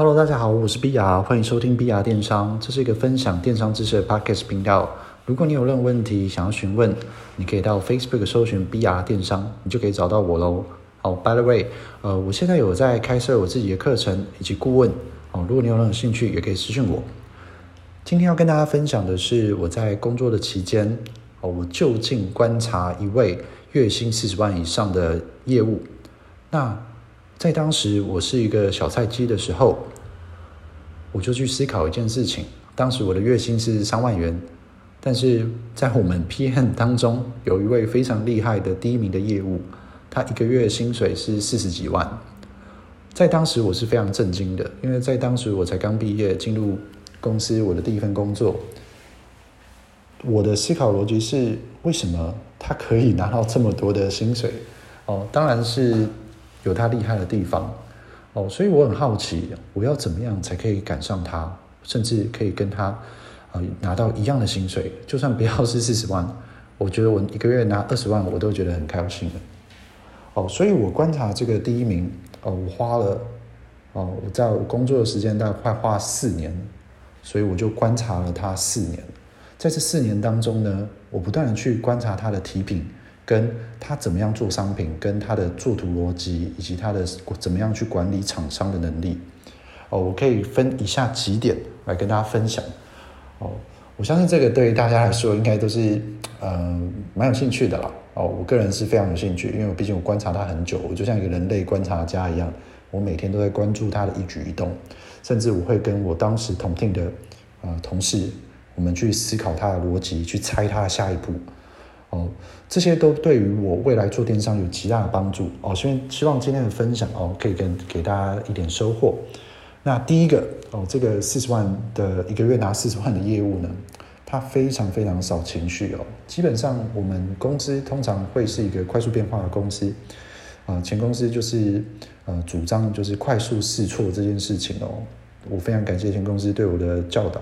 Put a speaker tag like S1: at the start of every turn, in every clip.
S1: Hello，大家好，我是 B R，欢迎收听 B R 电商，这是一个分享电商知识的 Podcast 频道。如果你有任何问题想要询问，你可以到 Facebook 搜寻 B R 电商，你就可以找到我喽。好，By the way，呃，我现在有在开设我自己的课程以及顾问，哦，如果你有任何兴趣，也可以私信我。今天要跟大家分享的是我在工作的期间，哦，我就近观察一位月薪四十万以上的业务。那在当时我是一个小菜鸡的时候，我就去思考一件事情。当时我的月薪是三万元，但是在我们 PM 当中有一位非常厉害的第一名的业务，他一个月薪水是四十几万。在当时我是非常震惊的，因为在当时我才刚毕业进入。公司我的第一份工作，我的思考逻辑是：为什么他可以拿到这么多的薪水？哦，当然是有他厉害的地方哦，所以我很好奇，我要怎么样才可以赶上他，甚至可以跟他啊拿到一样的薪水？就算不要是四十万，我觉得我一个月拿二十万，我都觉得很开心的。哦，所以我观察这个第一名哦，我花了哦，我在我工作的时间大概快花四年。所以我就观察了他四年，在这四年当中呢，我不断的去观察他的提品，跟他怎么样做商品，跟他的做图逻辑，以及他的怎么样去管理厂商的能力。哦，我可以分以下几点来跟大家分享。哦，我相信这个对于大家来说应该都是呃蛮有兴趣的啦。哦，我个人是非常有兴趣，因为我毕竟我观察他很久，我就像一个人类观察家一样，我每天都在关注他的一举一动。甚至我会跟我当时同听的呃同事，我们去思考他的逻辑，去猜他的下一步，哦，这些都对于我未来做电商有极大的帮助哦。所以希望今天的分享哦，可以跟给大家一点收获。那第一个哦，这个四十万的一个月拿四十万的业务呢，它非常非常少情绪哦。基本上我们公司通常会是一个快速变化的公司。啊，前公司就是呃主张就是快速试错这件事情哦，我非常感谢前公司对我的教导。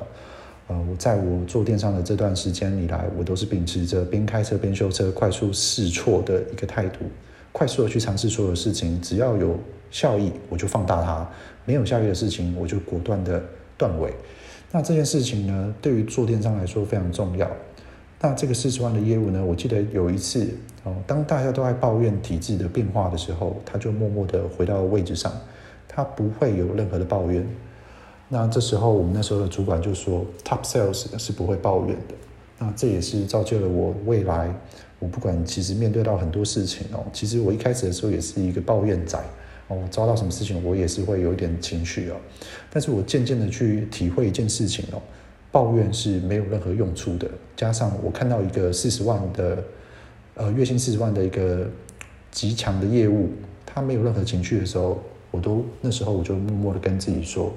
S1: 呃，我在我做电商的这段时间以来，我都是秉持着边开车边修车、快速试错的一个态度，快速的去尝试所有事情，只要有效益我就放大它，没有效益的事情我就果断的断尾。那这件事情呢，对于做电商来说非常重要。那这个四十万的业务呢？我记得有一次哦，当大家都在抱怨体制的变化的时候，他就默默的回到位置上，他不会有任何的抱怨。那这时候我们那时候的主管就说，Top Sales 是不会抱怨的。那这也是造就了我未来，我不管其实面对到很多事情哦，其实我一开始的时候也是一个抱怨仔哦，遭到什么事情我也是会有一点情绪哦。但是我渐渐的去体会一件事情哦。抱怨是没有任何用处的。加上我看到一个四十万的，呃，月薪四十万的一个极强的业务，他没有任何情绪的时候，我都那时候我就默默的跟自己说，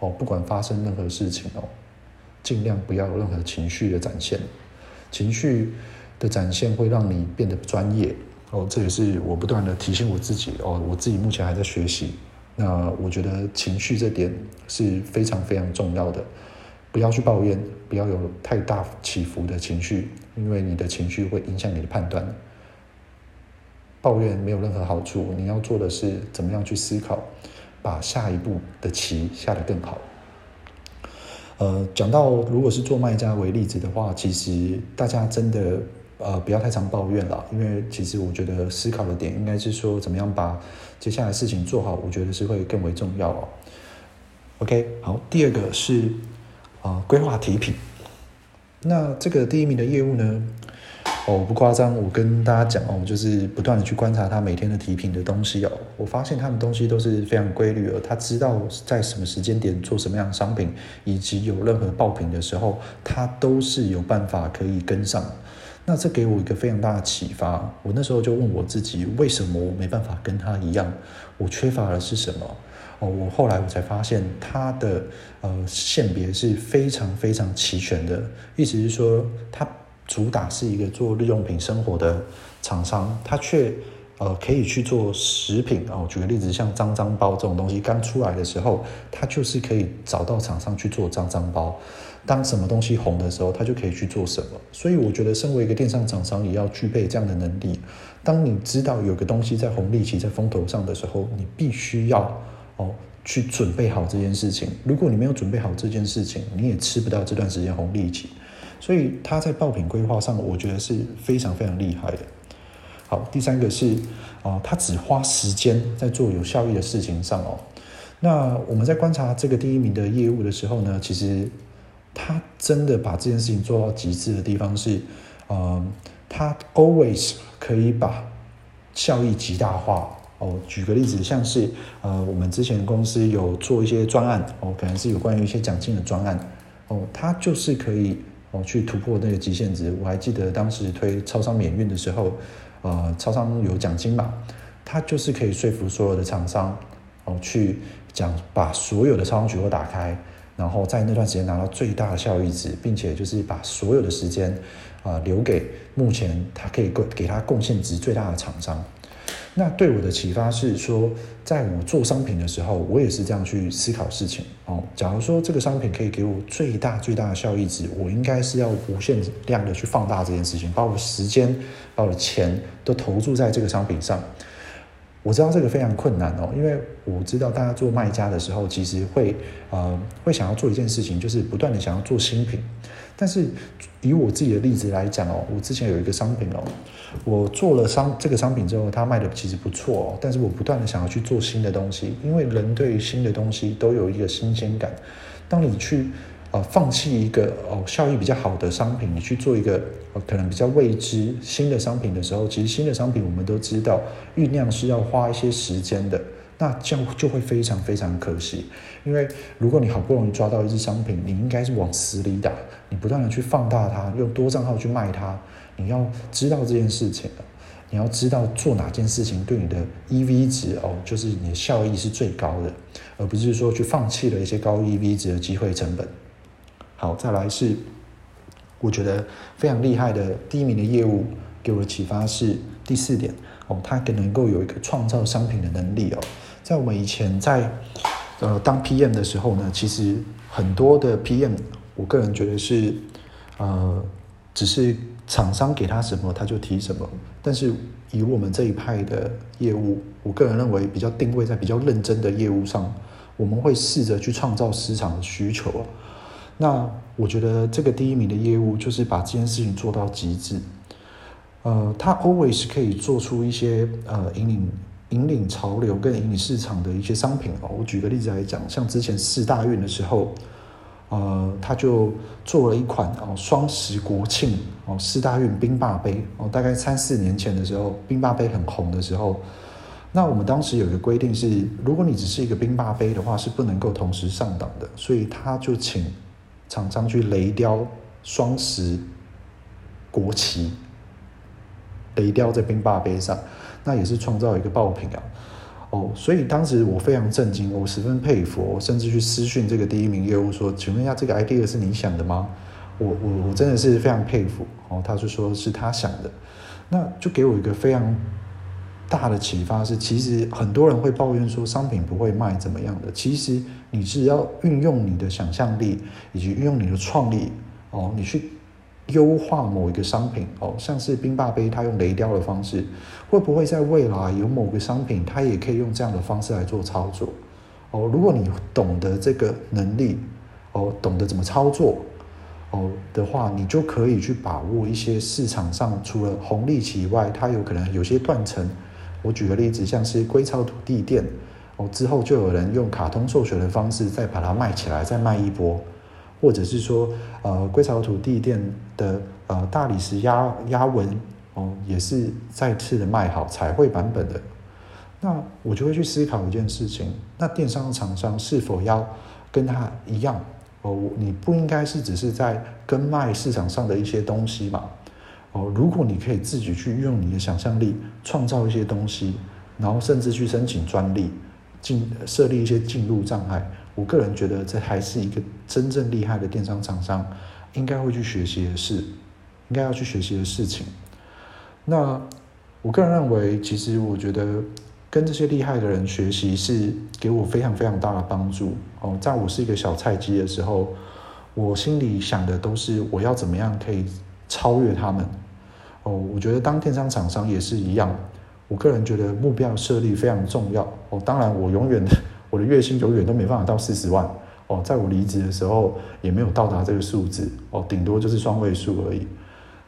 S1: 哦，不管发生任何事情哦，尽量不要有任何情绪的展现。情绪的展现会让你变得不专业。哦，这也是我不断的提醒我自己。哦，我自己目前还在学习。那我觉得情绪这点是非常非常重要的。不要去抱怨，不要有太大起伏的情绪，因为你的情绪会影响你的判断。抱怨没有任何好处，你要做的是怎么样去思考，把下一步的棋下得更好。呃，讲到如果是做卖家为例子的话，其实大家真的呃不要太常抱怨了，因为其实我觉得思考的点应该是说怎么样把接下来事情做好，我觉得是会更为重要哦。OK，好，第二个是。啊，规划提品。那这个第一名的业务呢？哦，不夸张，我跟大家讲哦，就是不断的去观察他每天的提品的东西哦。我发现他们东西都是非常规律的，他知道在什么时间点做什么样的商品，以及有任何爆品的时候，他都是有办法可以跟上。那这给我一个非常大的启发。我那时候就问我自己，为什么我没办法跟他一样？我缺乏的是什么？哦，我后来我才发现，他的呃线别是非常非常齐全的，意思是说，他主打是一个做日用品生活的厂商，它却呃可以去做食品哦。举个例子，像脏脏包这种东西刚出来的时候，它就是可以找到厂商去做脏脏包。当什么东西红的时候，它就可以去做什么。所以我觉得，身为一个电商厂商，也要具备这样的能力。当你知道有个东西在红利期、在风头上的时候，你必须要。哦，去准备好这件事情。如果你没有准备好这件事情，你也吃不到这段时间红利期。所以他在爆品规划上，我觉得是非常非常厉害的。好，第三个是啊，他只花时间在做有效益的事情上哦。那我们在观察这个第一名的业务的时候呢，其实他真的把这件事情做到极致的地方是，呃，他 always 可以把效益极大化哦。举个例子，像是呃，我们之前公司有做一些专案哦，可能是有关于一些奖金的专案哦，他就是可以。哦，去突破那个极限值。我还记得当时推超商免运的时候，呃，超商有奖金嘛，他就是可以说服所有的厂商，哦，去讲把所有的超商取货打开，然后在那段时间拿到最大的效益值，并且就是把所有的时间啊留给目前他可以给给他贡献值最大的厂商。那对我的启发是说，在我做商品的时候，我也是这样去思考事情哦。假如说这个商品可以给我最大最大的效益值，我应该是要无限量的去放大这件事情，把我的时间、把我的钱都投注在这个商品上。我知道这个非常困难哦，因为我知道大家做卖家的时候，其实会呃会想要做一件事情，就是不断的想要做新品。但是以我自己的例子来讲哦，我之前有一个商品哦，我做了商这个商品之后，它卖的其实不错哦。但是我不断的想要去做新的东西，因为人对于新的东西都有一个新鲜感。当你去呃放弃一个哦效益比较好的商品，你去做一个可能比较未知新的商品的时候，其实新的商品我们都知道酝酿是要花一些时间的。那这样就会非常非常可惜，因为如果你好不容易抓到一只商品，你应该是往死里打，你不断的去放大它，用多账号去卖它，你要知道这件事情你要知道做哪件事情对你的 EV 值哦，就是你的效益是最高的，而不是说去放弃了一些高 EV 值的机会成本。好，再来是我觉得非常厉害的第一名的业务给我的启发是第四点哦，它更能够有一个创造商品的能力哦。在我们以前在呃当 PM 的时候呢，其实很多的 PM，我个人觉得是呃只是厂商给他什么他就提什么。但是以我们这一派的业务，我个人认为比较定位在比较认真的业务上，我们会试着去创造市场的需求。那我觉得这个第一名的业务就是把这件事情做到极致。呃，他 always 可以做出一些呃引领。引领潮流跟引领市场的一些商品哦，我举个例子来讲，像之前四大运的时候，呃，他就做了一款哦双十国庆哦四大运冰霸杯哦，大概三四年前的时候，冰霸杯很红的时候，那我们当时有一个规定是，如果你只是一个冰霸杯的话，是不能够同时上档的，所以他就请厂商去雷雕双十国旗，雷雕在冰霸杯上。那也是创造一个爆品啊，哦，所以当时我非常震惊，我十分佩服，我甚至去私讯这个第一名业务说：“请问一下，这个 idea 是你想的吗？”我我我真的是非常佩服哦，他就说是他想的，那就给我一个非常大的启发是，其实很多人会抱怨说商品不会卖怎么样的，其实你只要运用你的想象力以及运用你的创意哦，你去。优化某一个商品哦，像是冰霸杯，它用雷雕的方式，会不会在未来有某个商品，它也可以用这样的方式来做操作？哦，如果你懂得这个能力，哦，懂得怎么操作，哦的话，你就可以去把握一些市场上除了红利期以外，它有可能有些断层。我举个例子，像是硅草土地店，哦之后就有人用卡通授权的方式再把它卖起来，再卖一波。或者是说，呃，龟草土地店的呃大理石压压纹哦，也是再次的卖好彩绘版本的。那我就会去思考一件事情：那电商厂商是否要跟他一样哦？你不应该是只是在跟卖市场上的一些东西嘛？哦，如果你可以自己去用你的想象力创造一些东西，然后甚至去申请专利，进设立一些进入障碍。我个人觉得，这还是一个真正厉害的电商厂商应该会去学习的事，应该要去学习的事情。那我个人认为，其实我觉得跟这些厉害的人学习是给我非常非常大的帮助。哦，在我是一个小菜鸡的时候，我心里想的都是我要怎么样可以超越他们。哦，我觉得当电商厂商也是一样。我个人觉得目标设立非常重要。哦，当然我永远的。我的月薪永远都没办法到四十万哦，在我离职的时候也没有到达这个数字哦，顶多就是双位数而已。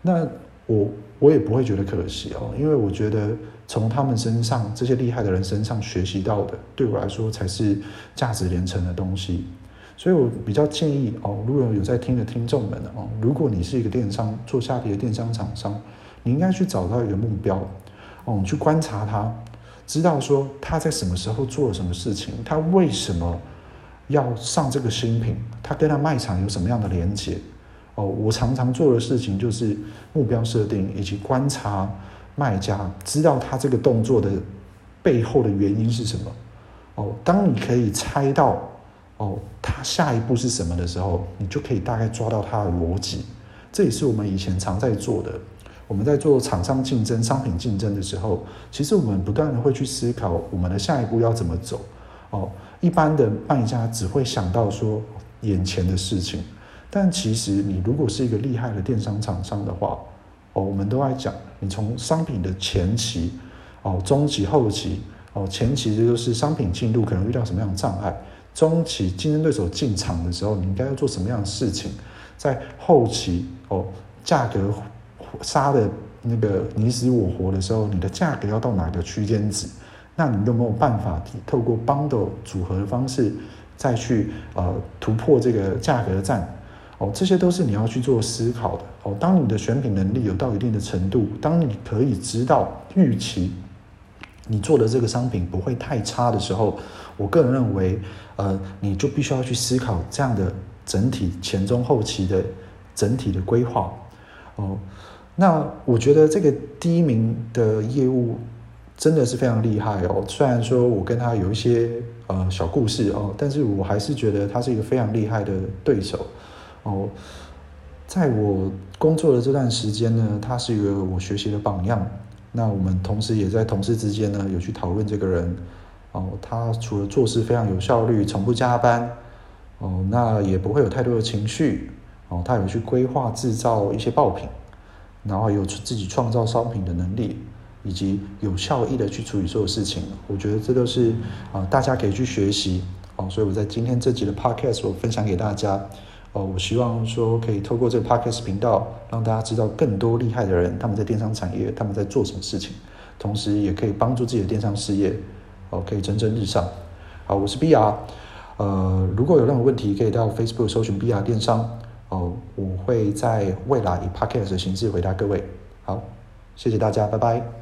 S1: 那我我也不会觉得可惜哦，因为我觉得从他们身上这些厉害的人身上学习到的，对我来说才是价值连城的东西。所以我比较建议哦，如果有在听的听众们哦，如果你是一个电商做下皮的电商厂商，你应该去找到一个目标哦，你去观察他，知道说他在什么时候做了什么事情，他为什么要上这个新品，他跟他卖场有什么样的连接。哦，我常常做的事情就是目标设定以及观察卖家，知道他这个动作的背后的原因是什么。哦，当你可以猜到哦他下一步是什么的时候，你就可以大概抓到他的逻辑。这也是我们以前常在做的。我们在做厂商竞争、商品竞争的时候，其实我们不断的会去思考我们的下一步要怎么走。哦，一般的卖家只会想到说眼前的事情。但其实，你如果是一个厉害的电商厂商的话，哦，我们都在讲，你从商品的前期，哦，中期、后期，哦，前期这就是商品进入可能遇到什么样的障碍，中期竞争对手进场的时候，你应该要做什么样的事情，在后期，哦，价格杀的那个你死我活的时候，你的价格要到哪个区间值？那你有没有办法透过 bundle 组合的方式，再去呃突破这个价格战？哦，这些都是你要去做思考的哦。当你的选品能力有到一定的程度，当你可以知道预期你做的这个商品不会太差的时候，我个人认为，呃，你就必须要去思考这样的整体前中后期的整体的规划哦。那我觉得这个第一名的业务真的是非常厉害哦。虽然说我跟他有一些呃小故事哦，但是我还是觉得他是一个非常厉害的对手。哦，在我工作的这段时间呢，他是一个我学习的榜样。那我们同时也在同事之间呢，有去讨论这个人。哦，他除了做事非常有效率，从不加班，哦，那也不会有太多的情绪。哦，他有去规划制造一些爆品，然后有自己创造商品的能力，以及有效益的去处理所有事情。我觉得这都是啊，大家可以去学习。哦，所以我在今天这集的 podcast 我分享给大家。哦，我希望说可以透过这个 podcast 频道，让大家知道更多厉害的人，他们在电商产业他们在做什么事情，同时也可以帮助自己的电商事业，哦，可以蒸蒸日上。好，我是 B R，呃，如果有任何问题，可以到 Facebook 搜寻 B R 电商，哦，我会在未来以 podcast 的形式回答各位。好，谢谢大家，拜拜。